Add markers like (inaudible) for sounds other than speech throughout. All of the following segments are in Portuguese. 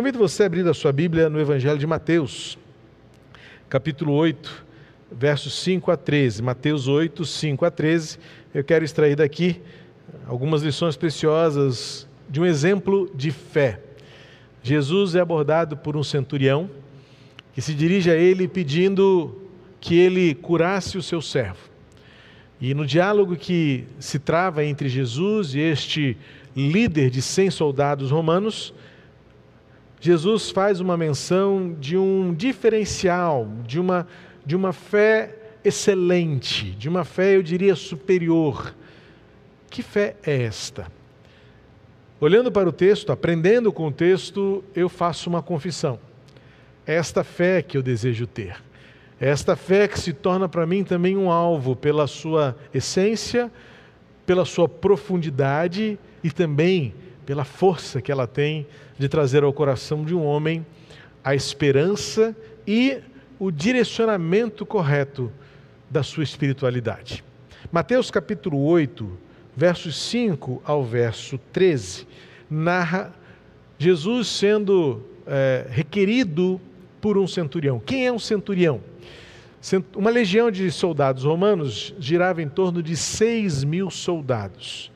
Convido você a abrir a sua Bíblia no Evangelho de Mateus, capítulo 8, versos 5 a 13. Mateus 8, 5 a 13. Eu quero extrair daqui algumas lições preciosas de um exemplo de fé. Jesus é abordado por um centurião que se dirige a ele pedindo que ele curasse o seu servo. E no diálogo que se trava entre Jesus e este líder de 100 soldados romanos, Jesus faz uma menção de um diferencial, de uma, de uma fé excelente, de uma fé, eu diria, superior. Que fé é esta? Olhando para o texto, aprendendo com o texto, eu faço uma confissão. É esta fé que eu desejo ter. É esta fé que se torna para mim também um alvo pela sua essência, pela sua profundidade e também pela força que ela tem de trazer ao coração de um homem a esperança e o direcionamento correto da sua espiritualidade. Mateus capítulo 8, versos 5 ao verso 13, narra Jesus sendo é, requerido por um centurião. Quem é um centurião? Uma legião de soldados romanos girava em torno de 6 mil soldados,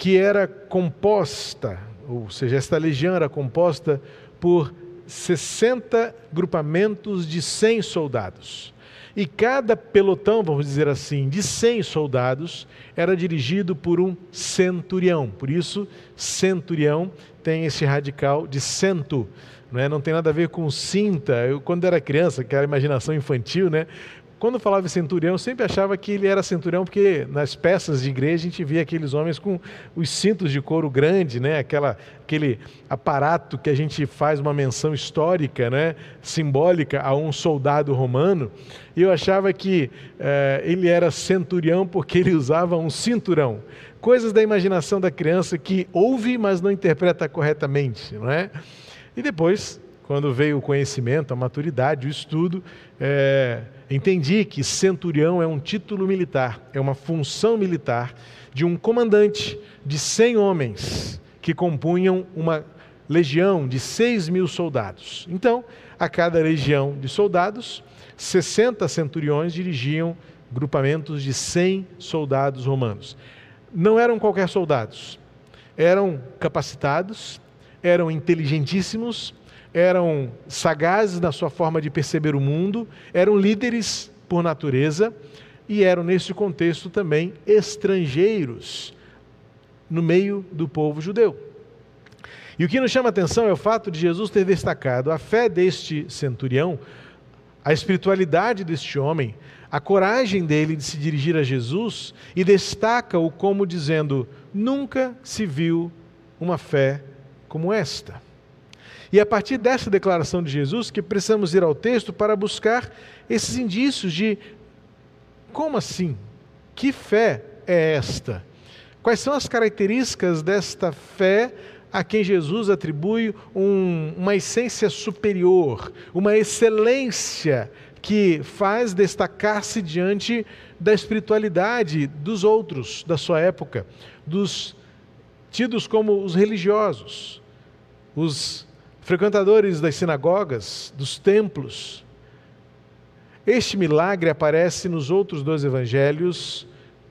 que era composta, ou seja, esta legião era composta por 60 grupamentos de 100 soldados. E cada pelotão, vamos dizer assim, de 100 soldados era dirigido por um centurião. Por isso, centurião tem esse radical de cento não, é? não tem nada a ver com cinta. Eu, quando era criança, que era imaginação infantil, né? Quando falava centurião, eu sempre achava que ele era centurião, porque nas peças de igreja a gente via aqueles homens com os cintos de couro grande, né? Aquela, aquele aparato que a gente faz uma menção histórica, né? simbólica a um soldado romano. E eu achava que eh, ele era centurião porque ele usava um cinturão. Coisas da imaginação da criança que ouve, mas não interpreta corretamente, não é? E depois, quando veio o conhecimento, a maturidade, o estudo, é, entendi que centurião é um título militar, é uma função militar de um comandante de 100 homens que compunham uma legião de 6 mil soldados. Então, a cada legião de soldados, 60 centuriões dirigiam grupamentos de 100 soldados romanos. Não eram qualquer soldados, eram capacitados, eram inteligentíssimos, eram sagazes na sua forma de perceber o mundo, eram líderes por natureza e eram, nesse contexto, também estrangeiros no meio do povo judeu. E o que nos chama a atenção é o fato de Jesus ter destacado a fé deste centurião, a espiritualidade deste homem, a coragem dele de se dirigir a Jesus e destaca-o como dizendo: nunca se viu uma fé como esta. E é a partir dessa declaração de Jesus que precisamos ir ao texto para buscar esses indícios de como assim? Que fé é esta? Quais são as características desta fé a quem Jesus atribui um, uma essência superior, uma excelência que faz destacar-se diante da espiritualidade dos outros da sua época, dos tidos como os religiosos, os frequentadores das sinagogas, dos templos. Este milagre aparece nos outros dois evangelhos,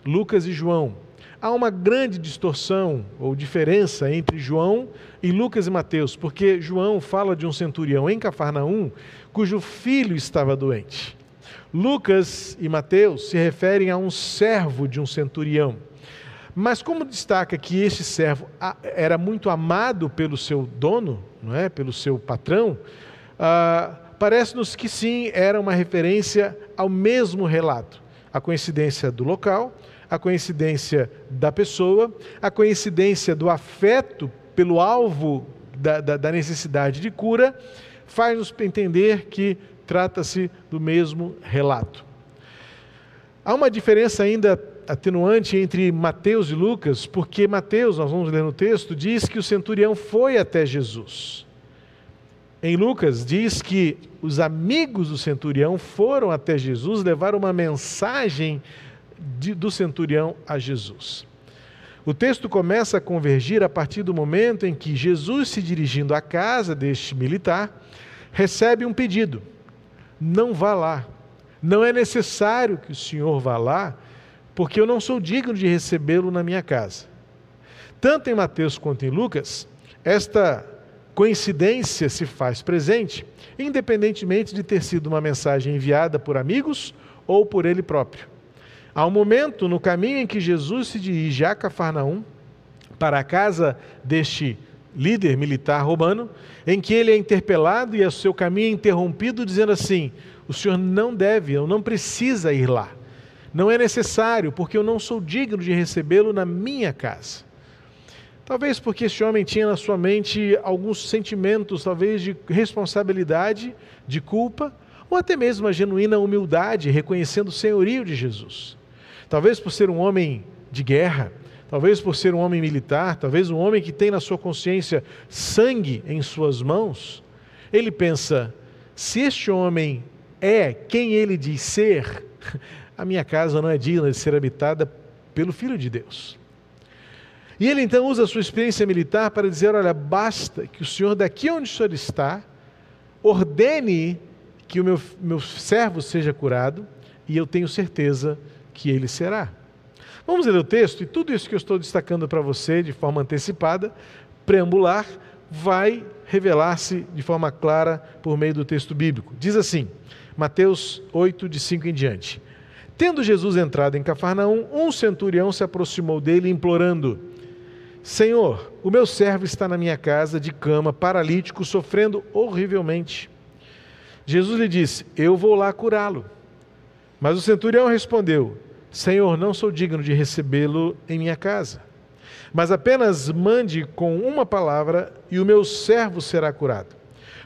Lucas e João. Há uma grande distorção ou diferença entre João e Lucas e Mateus, porque João fala de um centurião em Cafarnaum cujo filho estava doente. Lucas e Mateus se referem a um servo de um centurião. Mas como destaca que este servo era muito amado pelo seu dono, não é, pelo seu patrão, ah, parece-nos que sim era uma referência ao mesmo relato. A coincidência do local, a coincidência da pessoa, a coincidência do afeto pelo alvo da, da, da necessidade de cura, faz-nos entender que trata-se do mesmo relato. Há uma diferença ainda atenuante entre Mateus e Lucas, porque Mateus, nós vamos ler no texto, diz que o centurião foi até Jesus. Em Lucas diz que os amigos do centurião foram até Jesus levar uma mensagem de, do centurião a Jesus. O texto começa a convergir a partir do momento em que Jesus, se dirigindo à casa deste militar, recebe um pedido: não vá lá. Não é necessário que o senhor vá lá, porque eu não sou digno de recebê-lo na minha casa. Tanto em Mateus quanto em Lucas, esta coincidência se faz presente, independentemente de ter sido uma mensagem enviada por amigos ou por ele próprio. Há um momento no caminho em que Jesus se dirige a Cafarnaum, para a casa deste líder militar romano, em que ele é interpelado e o seu caminho é interrompido, dizendo assim: O senhor não deve, ou não precisa ir lá. Não é necessário, porque eu não sou digno de recebê-lo na minha casa. Talvez porque este homem tinha na sua mente alguns sentimentos, talvez de responsabilidade, de culpa, ou até mesmo uma genuína humildade, reconhecendo o senhorio de Jesus. Talvez por ser um homem de guerra, talvez por ser um homem militar, talvez um homem que tem na sua consciência sangue em suas mãos, ele pensa: se este homem é quem ele diz ser, a minha casa não é digna de ser habitada pelo Filho de Deus. E ele então usa a sua experiência militar para dizer: olha, basta que o senhor, daqui onde o senhor está, ordene que o meu, meu servo seja curado, e eu tenho certeza que ele será. Vamos ler o texto, e tudo isso que eu estou destacando para você de forma antecipada, preambular, vai revelar-se de forma clara por meio do texto bíblico. Diz assim, Mateus 8, de 5 em diante. Tendo Jesus entrado em Cafarnaum, um centurião se aproximou dele, implorando: Senhor, o meu servo está na minha casa de cama, paralítico, sofrendo horrivelmente. Jesus lhe disse: Eu vou lá curá-lo. Mas o centurião respondeu: Senhor, não sou digno de recebê-lo em minha casa. Mas apenas mande com uma palavra e o meu servo será curado.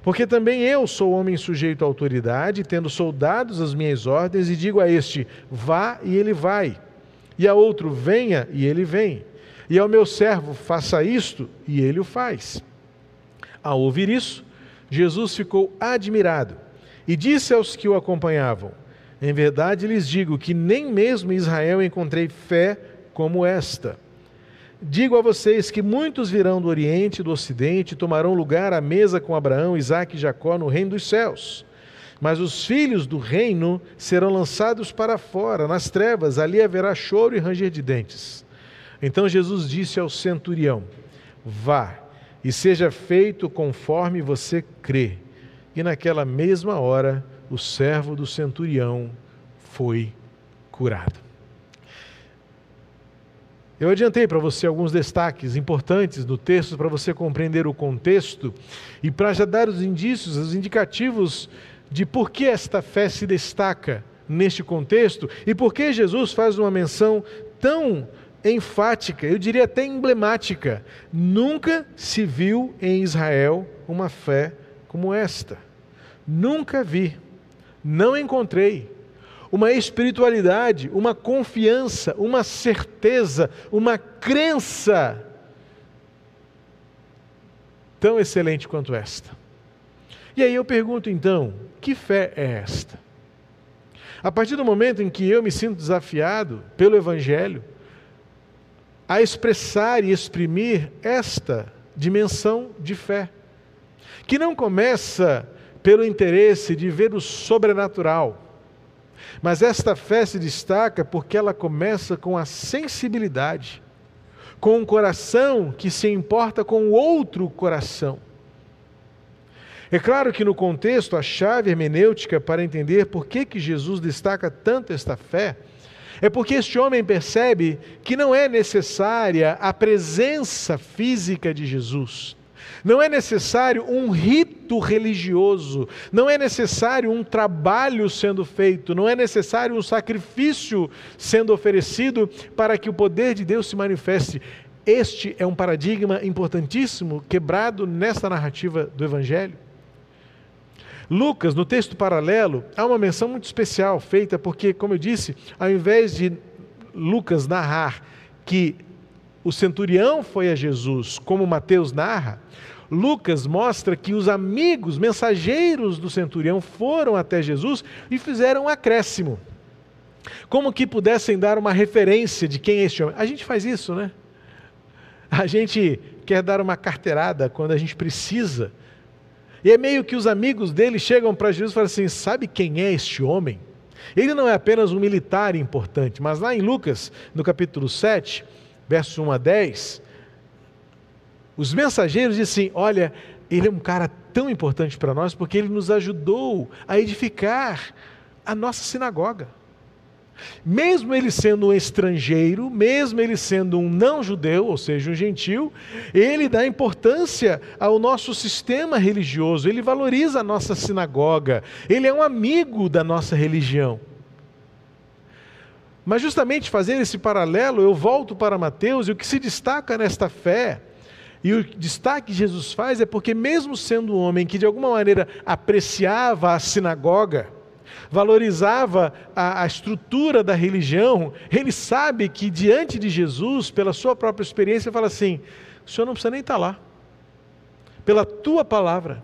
Porque também eu sou homem sujeito à autoridade, tendo soldados às minhas ordens, e digo a este: vá e ele vai, e a outro: venha e ele vem e ao meu servo, faça isto, e ele o faz. Ao ouvir isso, Jesus ficou admirado e disse aos que o acompanhavam: Em verdade lhes digo que nem mesmo em Israel encontrei fé como esta. Digo a vocês que muitos virão do Oriente e do Ocidente e tomarão lugar à mesa com Abraão, Isaque e Jacó no reino dos céus. Mas os filhos do reino serão lançados para fora, nas trevas, ali haverá choro e ranger de dentes. Então Jesus disse ao centurião: Vá e seja feito conforme você crê. E naquela mesma hora, o servo do centurião foi curado. Eu adiantei para você alguns destaques importantes do texto para você compreender o contexto e para já dar os indícios, os indicativos de por que esta fé se destaca neste contexto e por que Jesus faz uma menção tão enfática, eu diria até emblemática. Nunca se viu em Israel uma fé como esta. Nunca vi, não encontrei uma espiritualidade, uma confiança, uma certeza, uma crença tão excelente quanto esta. E aí eu pergunto então: que fé é esta? A partir do momento em que eu me sinto desafiado pelo Evangelho, a expressar e exprimir esta dimensão de fé, que não começa pelo interesse de ver o sobrenatural, mas esta fé se destaca porque ela começa com a sensibilidade, com um coração que se importa com outro coração. É claro que no contexto, a chave hermenêutica para entender por que, que Jesus destaca tanto esta fé é porque este homem percebe que não é necessária a presença física de Jesus. Não é necessário um rito religioso, não é necessário um trabalho sendo feito, não é necessário um sacrifício sendo oferecido para que o poder de Deus se manifeste. Este é um paradigma importantíssimo quebrado nesta narrativa do Evangelho. Lucas, no texto paralelo, há uma menção muito especial feita, porque, como eu disse, ao invés de Lucas narrar que o centurião foi a Jesus, como Mateus narra, Lucas mostra que os amigos, mensageiros do centurião, foram até Jesus e fizeram um acréscimo. Como que pudessem dar uma referência de quem é este homem. A gente faz isso, né? A gente quer dar uma carteirada quando a gente precisa. E é meio que os amigos dele chegam para Jesus e falam assim: sabe quem é este homem? Ele não é apenas um militar importante, mas lá em Lucas, no capítulo 7, versos 1 a 10, os mensageiros dizem assim: olha, ele é um cara tão importante para nós porque ele nos ajudou a edificar a nossa sinagoga. Mesmo ele sendo um estrangeiro, mesmo ele sendo um não-judeu, ou seja, um gentil, ele dá importância ao nosso sistema religioso, ele valoriza a nossa sinagoga, ele é um amigo da nossa religião. Mas, justamente fazendo esse paralelo, eu volto para Mateus e o que se destaca nesta fé e o destaque que Jesus faz é porque, mesmo sendo um homem que de alguma maneira apreciava a sinagoga, valorizava a, a, estrutura da religião, ele sabe que diante de Jesus, pela sua própria experiência, fala assim: o senhor não precisa nem estar lá, pela tua palavra.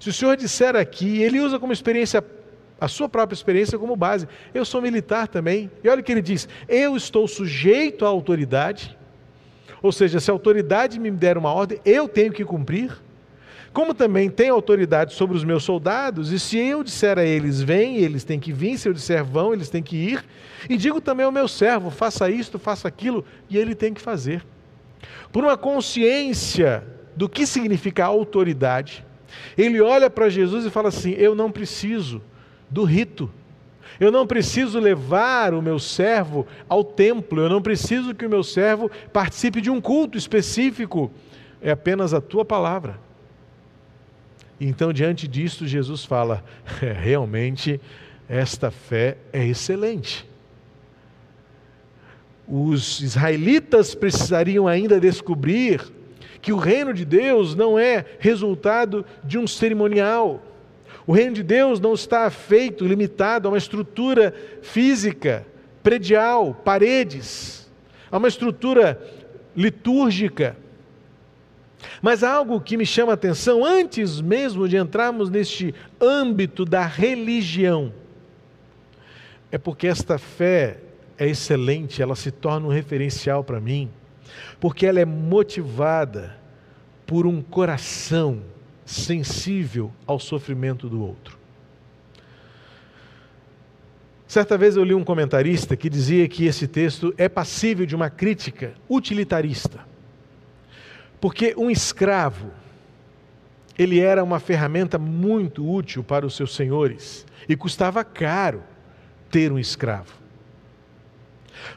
Se o senhor disser aqui, ele usa como experiência a sua própria experiência como base. Eu sou militar também. E olha o que ele diz: eu estou sujeito à autoridade ou seja, se a autoridade me der uma ordem, eu tenho que cumprir. Como também tenho autoridade sobre os meus soldados, e se eu disser a eles, vem, eles têm que vir, se eu disser vão, eles têm que ir. E digo também ao meu servo, faça isto, faça aquilo, e ele tem que fazer. Por uma consciência do que significa autoridade, ele olha para Jesus e fala assim: Eu não preciso do rito, eu não preciso levar o meu servo ao templo, eu não preciso que o meu servo participe de um culto específico, é apenas a tua palavra. Então, diante disto, Jesus fala: (laughs) é, realmente, esta fé é excelente. Os israelitas precisariam ainda descobrir que o reino de Deus não é resultado de um cerimonial o reino de Deus não está feito, limitado a uma estrutura física, predial, paredes, a uma estrutura litúrgica. Mas algo que me chama a atenção, antes mesmo de entrarmos neste âmbito da religião, é porque esta fé é excelente, ela se torna um referencial para mim, porque ela é motivada por um coração sensível ao sofrimento do outro. Certa vez eu li um comentarista que dizia que esse texto é passível de uma crítica utilitarista. Porque um escravo, ele era uma ferramenta muito útil para os seus senhores e custava caro ter um escravo.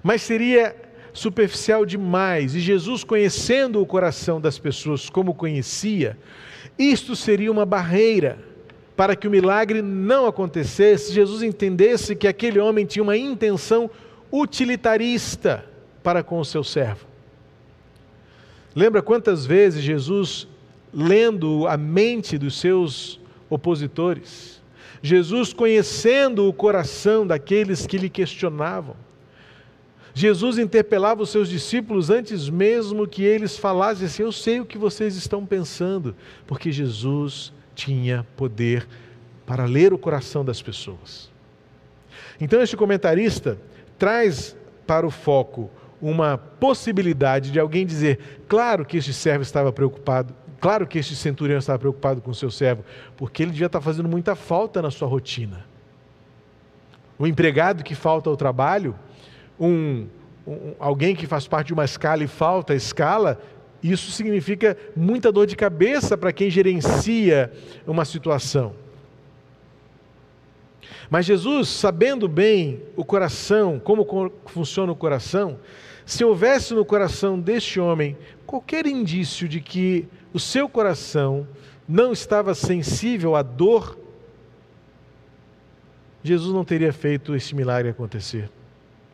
Mas seria superficial demais, e Jesus, conhecendo o coração das pessoas como conhecia, isto seria uma barreira para que o milagre não acontecesse. Jesus entendesse que aquele homem tinha uma intenção utilitarista para com o seu servo. Lembra quantas vezes Jesus, lendo a mente dos seus opositores, Jesus conhecendo o coração daqueles que lhe questionavam, Jesus interpelava os seus discípulos antes mesmo que eles falassem assim: Eu sei o que vocês estão pensando, porque Jesus tinha poder para ler o coração das pessoas. Então, este comentarista traz para o foco uma possibilidade de alguém dizer: Claro que este servo estava preocupado, claro que este centurião estava preocupado com o seu servo, porque ele devia estar fazendo muita falta na sua rotina. O empregado que falta ao trabalho um, um, alguém que faz parte de uma escala e falta a escala, isso significa muita dor de cabeça para quem gerencia uma situação. Mas Jesus, sabendo bem o coração, como funciona o coração, se houvesse no coração deste homem qualquer indício de que o seu coração não estava sensível à dor, Jesus não teria feito esse milagre acontecer.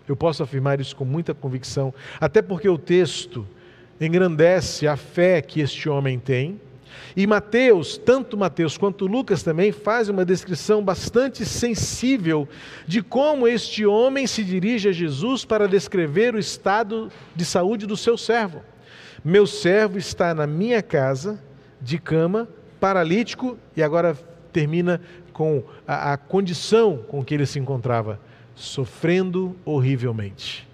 Eu posso afirmar isso com muita convicção, até porque o texto engrandece a fé que este homem tem. E Mateus, tanto Mateus quanto Lucas também, fazem uma descrição bastante sensível de como este homem se dirige a Jesus para descrever o estado de saúde do seu servo. Meu servo está na minha casa, de cama, paralítico, e agora termina com a, a condição com que ele se encontrava sofrendo horrivelmente.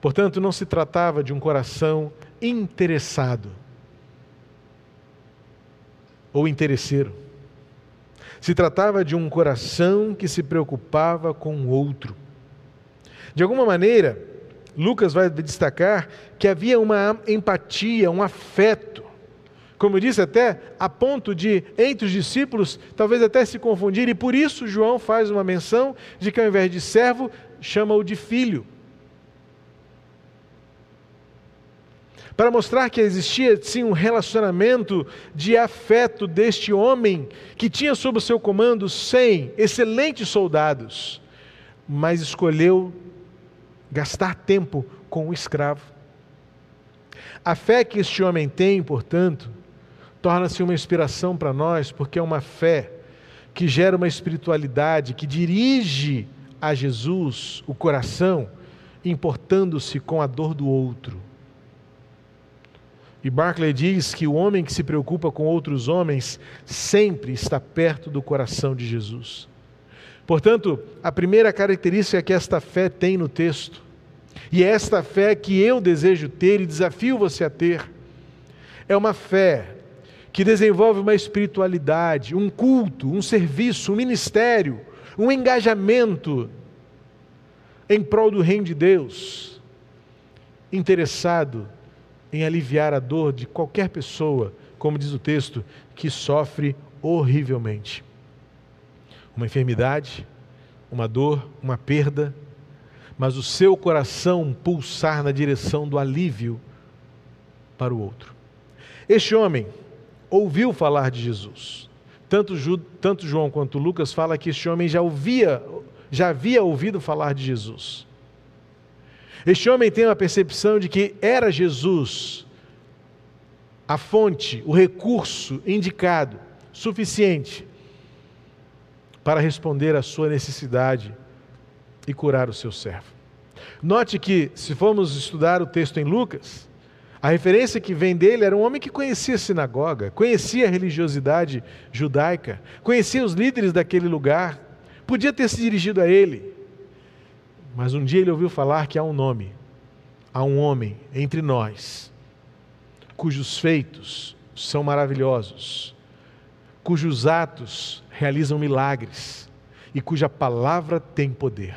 Portanto, não se tratava de um coração interessado ou interesseiro. Se tratava de um coração que se preocupava com o outro. De alguma maneira, Lucas vai destacar que havia uma empatia, um afeto. Como eu disse, até a ponto de, entre os discípulos, talvez até se confundir, e por isso João faz uma menção de que ao invés de servo, chama-o de filho. para mostrar que existia sim um relacionamento de afeto deste homem que tinha sob o seu comando cem excelentes soldados, mas escolheu gastar tempo com o escravo. A fé que este homem tem, portanto, torna-se uma inspiração para nós, porque é uma fé que gera uma espiritualidade que dirige a Jesus o coração, importando-se com a dor do outro e Barclay diz que o homem que se preocupa com outros homens sempre está perto do coração de Jesus. Portanto, a primeira característica que esta fé tem no texto, e é esta fé que eu desejo ter e desafio você a ter, é uma fé que desenvolve uma espiritualidade, um culto, um serviço, um ministério, um engajamento em prol do reino de Deus, interessado em aliviar a dor de qualquer pessoa, como diz o texto, que sofre horrivelmente. Uma enfermidade, uma dor, uma perda, mas o seu coração pulsar na direção do alívio para o outro. Este homem ouviu falar de Jesus. Tanto, tanto João quanto Lucas fala que este homem já ouvia, já havia ouvido falar de Jesus. Este homem tem uma percepção de que era Jesus a fonte, o recurso indicado, suficiente para responder à sua necessidade e curar o seu servo. Note que, se formos estudar o texto em Lucas, a referência que vem dele era um homem que conhecia a sinagoga, conhecia a religiosidade judaica, conhecia os líderes daquele lugar, podia ter se dirigido a ele. Mas um dia ele ouviu falar que há um nome, há um homem entre nós, cujos feitos são maravilhosos, cujos atos realizam milagres e cuja palavra tem poder.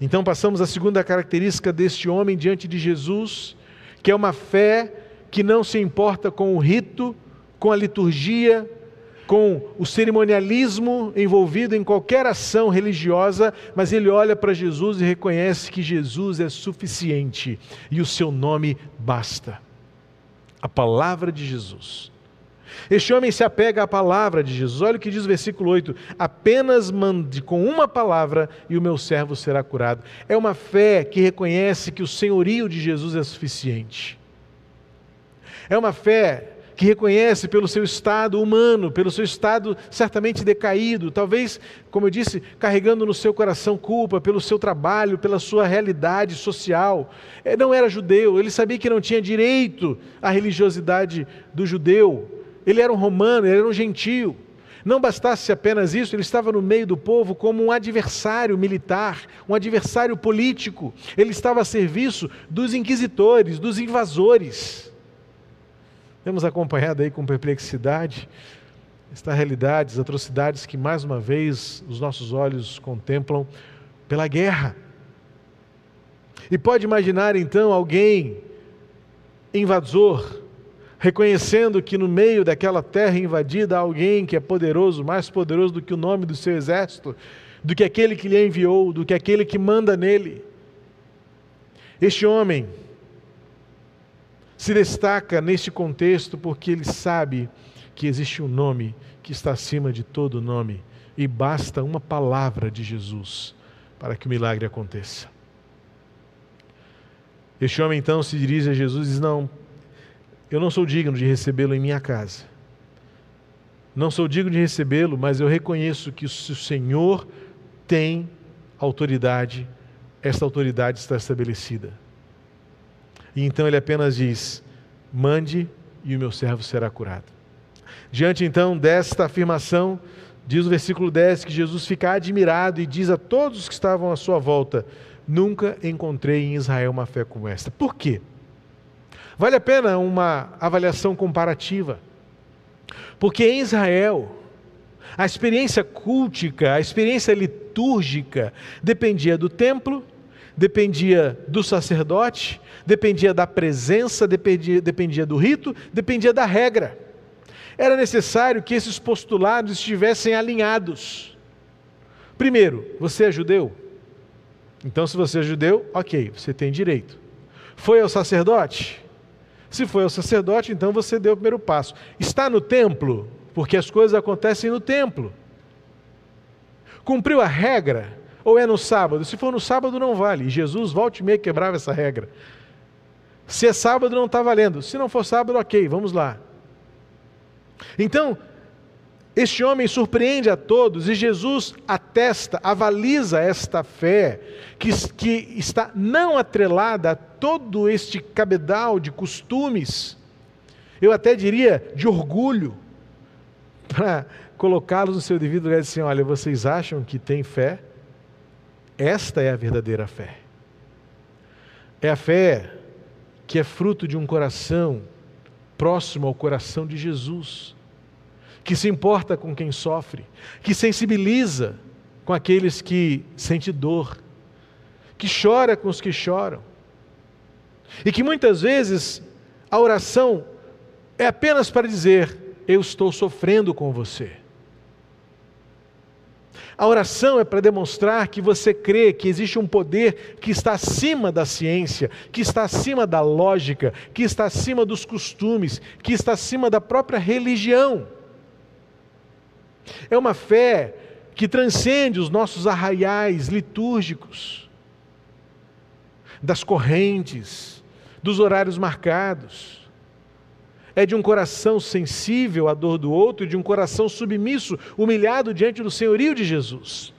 Então passamos à segunda característica deste homem diante de Jesus, que é uma fé que não se importa com o rito, com a liturgia, com o cerimonialismo envolvido em qualquer ação religiosa, mas ele olha para Jesus e reconhece que Jesus é suficiente e o seu nome basta. A palavra de Jesus. Este homem se apega à palavra de Jesus. Olha o que diz o versículo 8: apenas mande com uma palavra e o meu servo será curado. É uma fé que reconhece que o senhorio de Jesus é suficiente. É uma fé que reconhece pelo seu estado humano, pelo seu estado certamente decaído, talvez, como eu disse, carregando no seu coração culpa pelo seu trabalho, pela sua realidade social. Ele não era judeu, ele sabia que não tinha direito à religiosidade do judeu. Ele era um romano, ele era um gentio. Não bastasse apenas isso, ele estava no meio do povo como um adversário militar, um adversário político. Ele estava a serviço dos inquisitores, dos invasores. Temos acompanhado aí com perplexidade esta realidade, as atrocidades que mais uma vez os nossos olhos contemplam pela guerra. E pode imaginar então alguém invasor, reconhecendo que no meio daquela terra invadida há alguém que é poderoso, mais poderoso do que o nome do seu exército, do que aquele que lhe enviou, do que aquele que manda nele. Este homem, se destaca neste contexto porque ele sabe que existe um nome que está acima de todo nome e basta uma palavra de Jesus para que o milagre aconteça. Este homem então se dirige a Jesus e diz: Não, eu não sou digno de recebê-lo em minha casa. Não sou digno de recebê-lo, mas eu reconheço que se o Senhor tem autoridade, esta autoridade está estabelecida. E então ele apenas diz: mande e o meu servo será curado. Diante então desta afirmação, diz o versículo 10 que Jesus fica admirado e diz a todos que estavam à sua volta: Nunca encontrei em Israel uma fé como esta. Por quê? Vale a pena uma avaliação comparativa. Porque em Israel, a experiência cultica, a experiência litúrgica dependia do templo, dependia do sacerdote, dependia da presença, dependia, dependia do rito, dependia da regra. Era necessário que esses postulados estivessem alinhados. Primeiro, você é judeu? Então, se você é judeu, ok, você tem direito. Foi ao sacerdote? Se foi ao sacerdote, então você deu o primeiro passo. Está no templo? Porque as coisas acontecem no templo. Cumpriu a regra? Ou é no sábado? Se for no sábado, não vale. E Jesus, volta e meia, quebrava essa regra. Se é sábado, não está valendo. Se não for sábado, ok, vamos lá. Então, este homem surpreende a todos e Jesus atesta, avaliza esta fé que, que está não atrelada a todo este cabedal de costumes, eu até diria de orgulho, (laughs) para colocá-los no seu devido lugar e dizer: assim, olha, vocês acham que tem fé? Esta é a verdadeira fé. É a fé que é fruto de um coração próximo ao coração de Jesus que se importa com quem sofre, que sensibiliza com aqueles que sentem dor, que chora com os que choram. E que muitas vezes a oração é apenas para dizer: Eu estou sofrendo com você. A oração é para demonstrar que você crê que existe um poder que está acima da ciência, que está acima da lógica, que está acima dos costumes, que está acima da própria religião. É uma fé que transcende os nossos arraiais litúrgicos, das correntes, dos horários marcados. É de um coração sensível à dor do outro e de um coração submisso, humilhado diante do senhorio de Jesus.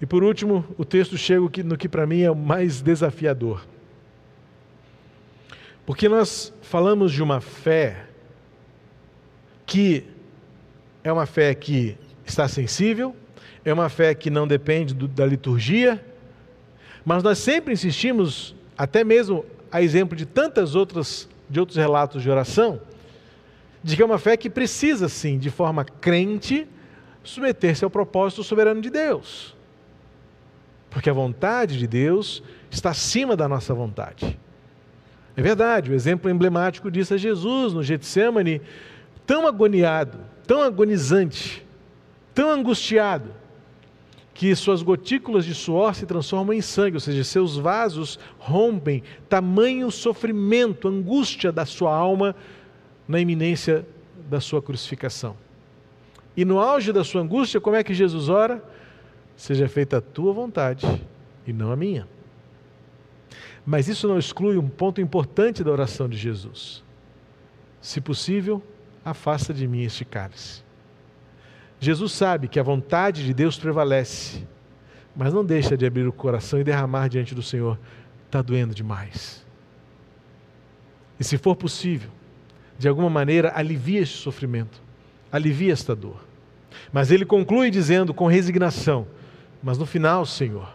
E por último, o texto chega no que para mim é o mais desafiador. Porque nós falamos de uma fé que é uma fé que está sensível, é uma fé que não depende do, da liturgia, mas nós sempre insistimos, até mesmo a exemplo de tantas outras de outros relatos de oração, de que é uma fé que precisa sim, de forma crente, submeter-se ao propósito soberano de Deus. Porque a vontade de Deus está acima da nossa vontade. É verdade, o exemplo emblemático disso é Jesus no Getsemane, tão agoniado, tão agonizante, tão angustiado, que suas gotículas de suor se transformam em sangue, ou seja, seus vasos rompem, tamanho sofrimento, angústia da sua alma na iminência da sua crucificação. E no auge da sua angústia, como é que Jesus ora? Seja feita a tua vontade e não a minha. Mas isso não exclui um ponto importante da oração de Jesus. Se possível, afasta de mim este cálice. Jesus sabe que a vontade de Deus prevalece, mas não deixa de abrir o coração e derramar diante do Senhor. Está doendo demais. E se for possível, de alguma maneira, alivia este sofrimento, alivia esta dor. Mas ele conclui dizendo com resignação: Mas no final, Senhor,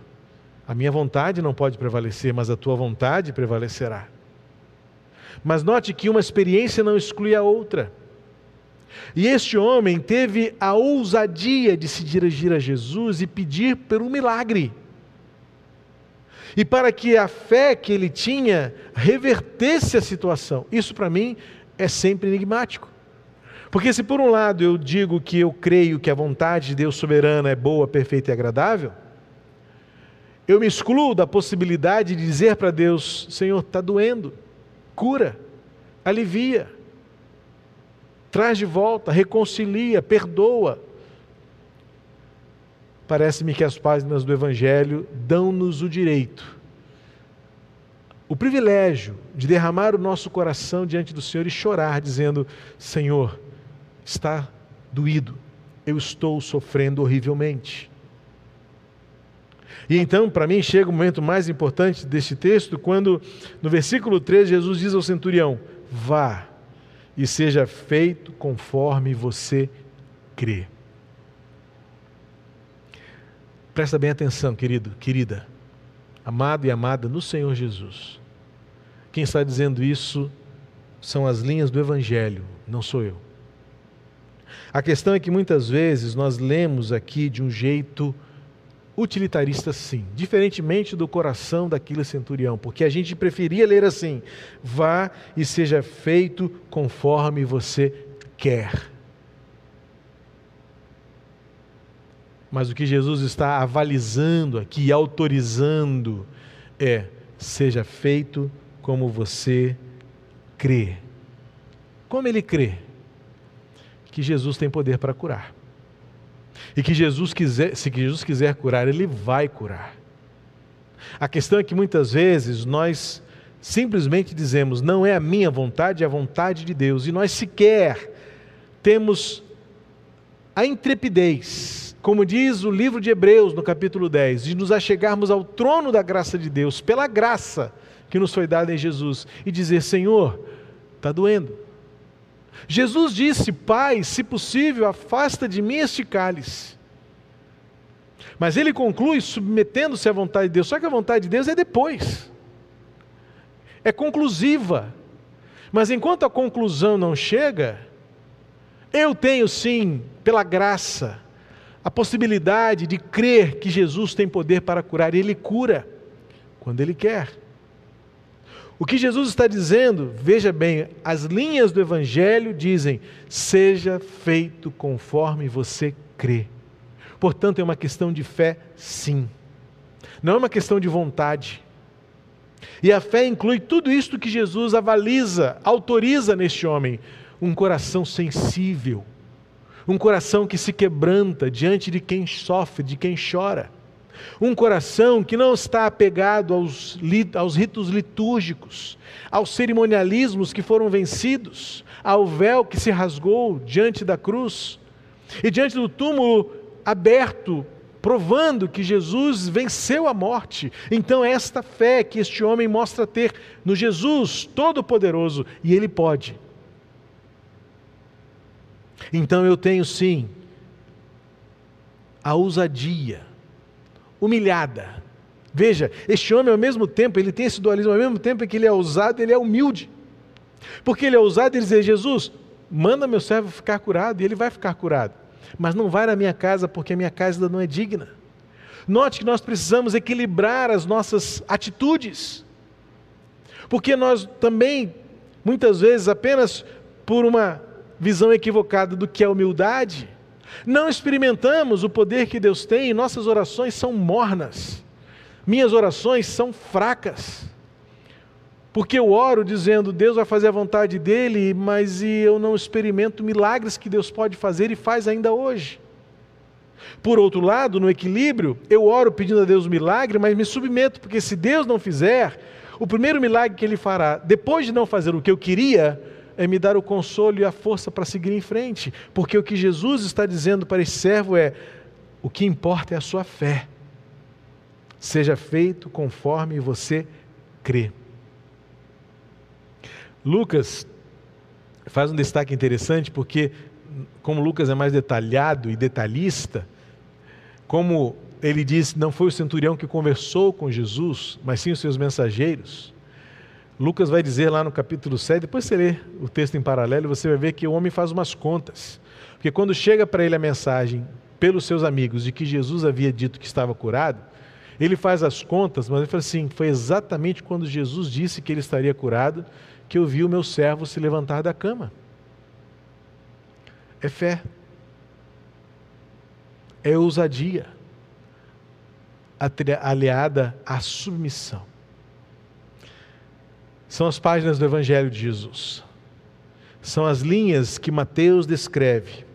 a minha vontade não pode prevalecer, mas a tua vontade prevalecerá. Mas note que uma experiência não exclui a outra. E este homem teve a ousadia de se dirigir a Jesus e pedir por um milagre. E para que a fé que ele tinha revertesse a situação. Isso para mim é sempre enigmático. Porque se por um lado eu digo que eu creio que a vontade de Deus soberana é boa, perfeita e agradável, eu me excluo da possibilidade de dizer para Deus: Senhor, está doendo, cura, alivia traz de volta, reconcilia, perdoa. Parece-me que as páginas do Evangelho dão-nos o direito, o privilégio de derramar o nosso coração diante do Senhor e chorar, dizendo: Senhor, está doído, eu estou sofrendo horrivelmente. E então, para mim, chega o momento mais importante deste texto, quando no versículo 13 Jesus diz ao centurião: Vá, e seja feito conforme você crê. Presta bem atenção, querido, querida, amado e amada no Senhor Jesus. Quem está dizendo isso são as linhas do Evangelho, não sou eu. A questão é que muitas vezes nós lemos aqui de um jeito utilitarista, sim, diferentemente do coração daquele centurião, porque a gente preferia ler assim: vá e seja feito conforme você quer. Mas o que Jesus está avalizando aqui, autorizando, é: seja feito como você crê. Como ele crê? Que Jesus tem poder para curar. E que Jesus quiser, se Jesus quiser curar, ele vai curar. A questão é que muitas vezes nós simplesmente dizemos, não é a minha vontade, é a vontade de Deus, e nós sequer temos a intrepidez como diz o livro de Hebreus, no capítulo 10, de nos achegarmos ao trono da graça de Deus, pela graça que nos foi dada em Jesus, e dizer: Senhor, está doendo. Jesus disse: Pai, se possível, afasta de mim este cálice. Mas ele conclui submetendo-se à vontade de Deus, só que a vontade de Deus é depois, é conclusiva. Mas enquanto a conclusão não chega, eu tenho sim, pela graça, a possibilidade de crer que Jesus tem poder para curar, e Ele cura quando Ele quer. O que Jesus está dizendo, veja bem, as linhas do Evangelho dizem: seja feito conforme você crê. Portanto, é uma questão de fé, sim. Não é uma questão de vontade. E a fé inclui tudo isto que Jesus avaliza, autoriza neste homem: um coração sensível um coração que se quebranta diante de quem sofre, de quem chora, um coração que não está apegado aos, aos ritos litúrgicos, aos cerimonialismos que foram vencidos, ao véu que se rasgou diante da cruz e diante do túmulo aberto, provando que Jesus venceu a morte. Então, esta fé que este homem mostra ter no Jesus Todo-Poderoso, e ele pode então eu tenho sim a ousadia, humilhada. Veja, este homem ao mesmo tempo, ele tem esse dualismo, ao mesmo tempo que ele é ousado, ele é humilde. Porque ele é ousado e dizer, Jesus, manda meu servo ficar curado, e ele vai ficar curado. Mas não vai na minha casa, porque a minha casa ainda não é digna. Note que nós precisamos equilibrar as nossas atitudes. Porque nós também, muitas vezes, apenas por uma visão equivocada do que é humildade, não experimentamos o poder que Deus tem e nossas orações são mornas. Minhas orações são fracas. Porque eu oro dizendo, Deus vai fazer a vontade dele, mas eu não experimento milagres que Deus pode fazer e faz ainda hoje. Por outro lado, no equilíbrio, eu oro pedindo a Deus um milagre, mas me submeto, porque se Deus não fizer, o primeiro milagre que ele fará, depois de não fazer o que eu queria, é me dar o consolo e a força para seguir em frente, porque o que Jesus está dizendo para esse servo é: o que importa é a sua fé. Seja feito conforme você crê. Lucas faz um destaque interessante porque, como Lucas é mais detalhado e detalhista, como ele diz, não foi o centurião que conversou com Jesus, mas sim os seus mensageiros. Lucas vai dizer lá no capítulo 7, depois você lê o texto em paralelo, você vai ver que o homem faz umas contas. Porque quando chega para ele a mensagem pelos seus amigos de que Jesus havia dito que estava curado, ele faz as contas, mas ele fala assim: foi exatamente quando Jesus disse que ele estaria curado que eu vi o meu servo se levantar da cama. É fé, é ousadia, aliada à submissão são as páginas do Evangelho de Jesus. São as linhas que Mateus descreve,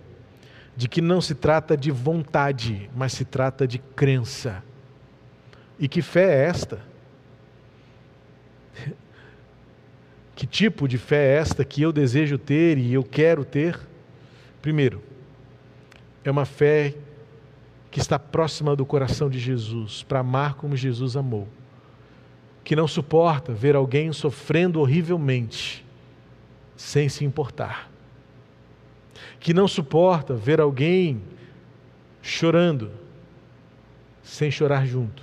de que não se trata de vontade, mas se trata de crença. E que fé é esta? (laughs) Que tipo de fé é esta que eu desejo ter e eu quero ter? Primeiro, é uma fé que está próxima do coração de Jesus, para amar como Jesus amou que não suporta ver alguém sofrendo horrivelmente sem se importar, que não suporta ver alguém chorando sem chorar junto,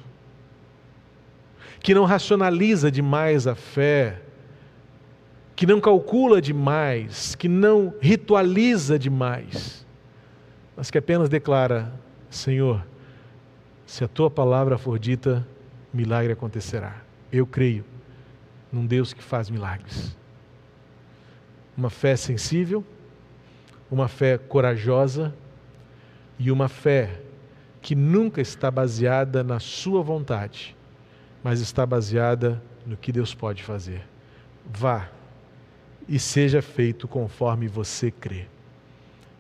que não racionaliza demais a fé. Que não calcula demais, que não ritualiza demais, mas que apenas declara: Senhor, se a tua palavra for dita, milagre acontecerá. Eu creio num Deus que faz milagres. Uma fé sensível, uma fé corajosa e uma fé que nunca está baseada na sua vontade, mas está baseada no que Deus pode fazer. Vá e seja feito conforme você crê.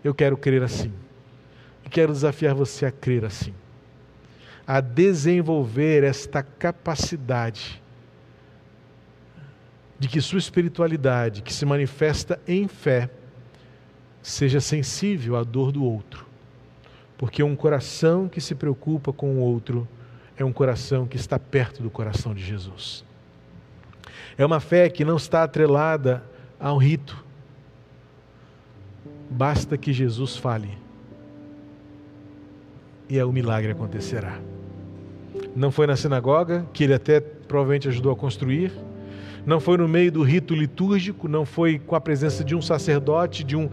Eu quero crer assim. E quero desafiar você a crer assim. A desenvolver esta capacidade de que sua espiritualidade, que se manifesta em fé, seja sensível à dor do outro. Porque um coração que se preocupa com o outro é um coração que está perto do coração de Jesus. É uma fé que não está atrelada a um rito. Basta que Jesus fale e o milagre acontecerá. Não foi na sinagoga, que ele até provavelmente ajudou a construir, não foi no meio do rito litúrgico, não foi com a presença de um sacerdote, de um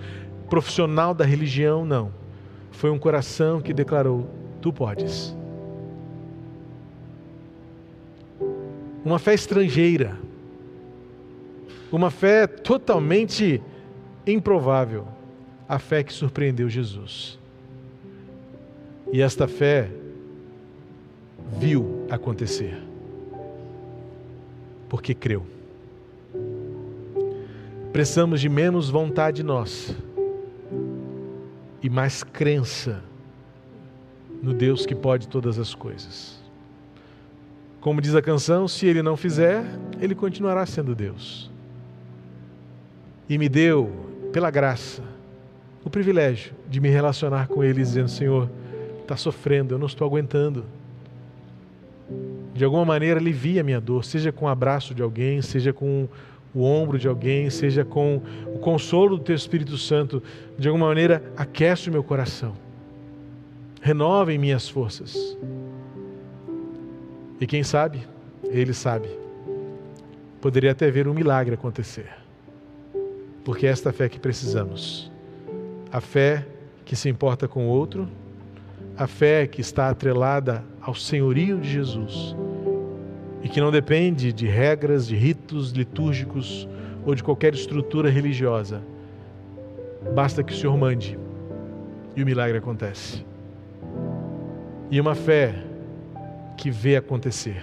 profissional da religião, não. Foi um coração que declarou: Tu podes. Uma fé estrangeira, uma fé totalmente improvável, a fé que surpreendeu Jesus. E esta fé viu acontecer, porque creu. Precisamos de menos vontade nossa e mais crença no Deus que pode todas as coisas. Como diz a canção, se ele não fizer, ele continuará sendo Deus e me deu, pela graça, o privilégio de me relacionar com Ele, dizendo: Senhor, está sofrendo, eu não estou aguentando. De alguma maneira alivia a minha dor, seja com o abraço de alguém, seja com o ombro de alguém, seja com o consolo do Teu Espírito Santo, de alguma maneira aquece o meu coração, renova em minhas forças. E quem sabe, Ele sabe, poderia até ver um milagre acontecer porque é esta fé que precisamos. A fé que se importa com o outro, a fé que está atrelada ao senhorio de Jesus e que não depende de regras, de ritos litúrgicos ou de qualquer estrutura religiosa. Basta que o Senhor mande e o milagre acontece. E uma fé que vê acontecer.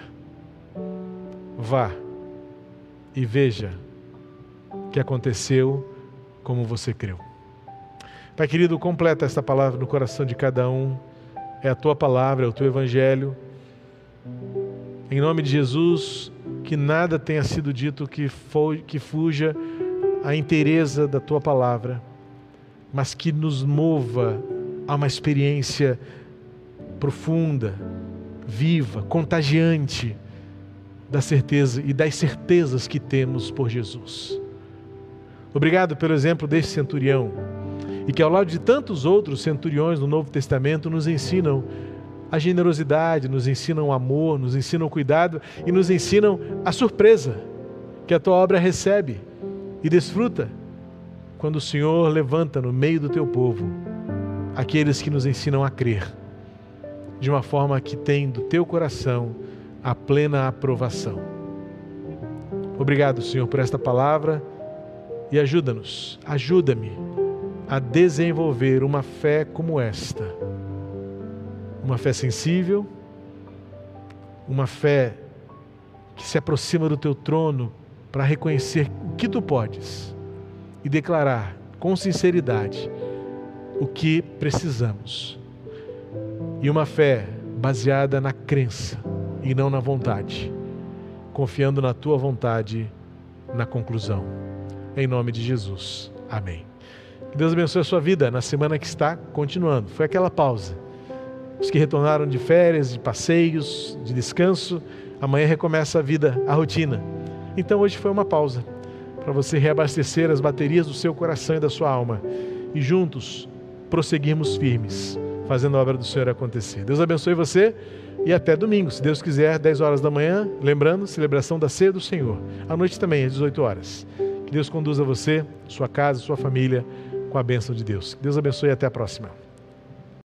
Vá e veja que aconteceu como você creu. Pai querido, completa esta palavra no coração de cada um. É a tua palavra, é o teu evangelho. Em nome de Jesus, que nada tenha sido dito que, foi, que fuja a inteireza da tua palavra, mas que nos mova a uma experiência profunda, viva, contagiante da certeza e das certezas que temos por Jesus. Obrigado pelo exemplo deste centurião e que ao lado de tantos outros centuriões no Novo Testamento nos ensinam a generosidade, nos ensinam o amor, nos ensinam o cuidado e nos ensinam a surpresa que a tua obra recebe e desfruta quando o Senhor levanta no meio do teu povo aqueles que nos ensinam a crer de uma forma que tem do teu coração a plena aprovação. Obrigado, Senhor, por esta palavra e ajuda-nos, ajuda-me a desenvolver uma fé como esta. Uma fé sensível, uma fé que se aproxima do teu trono para reconhecer o que tu podes e declarar com sinceridade o que precisamos. E uma fé baseada na crença e não na vontade, confiando na tua vontade na conclusão. Em nome de Jesus. Amém. Que Deus abençoe a sua vida na semana que está continuando. Foi aquela pausa. Os que retornaram de férias, de passeios, de descanso, amanhã recomeça a vida, a rotina. Então hoje foi uma pausa para você reabastecer as baterias do seu coração e da sua alma e juntos prosseguirmos firmes, fazendo a obra do Senhor acontecer. Deus abençoe você e até domingo, se Deus quiser, 10 horas da manhã, lembrando, celebração da ceia do Senhor. À noite também, às 18 horas. Que Deus conduza você, sua casa, sua família com a bênção de Deus. Deus abençoe e até a próxima.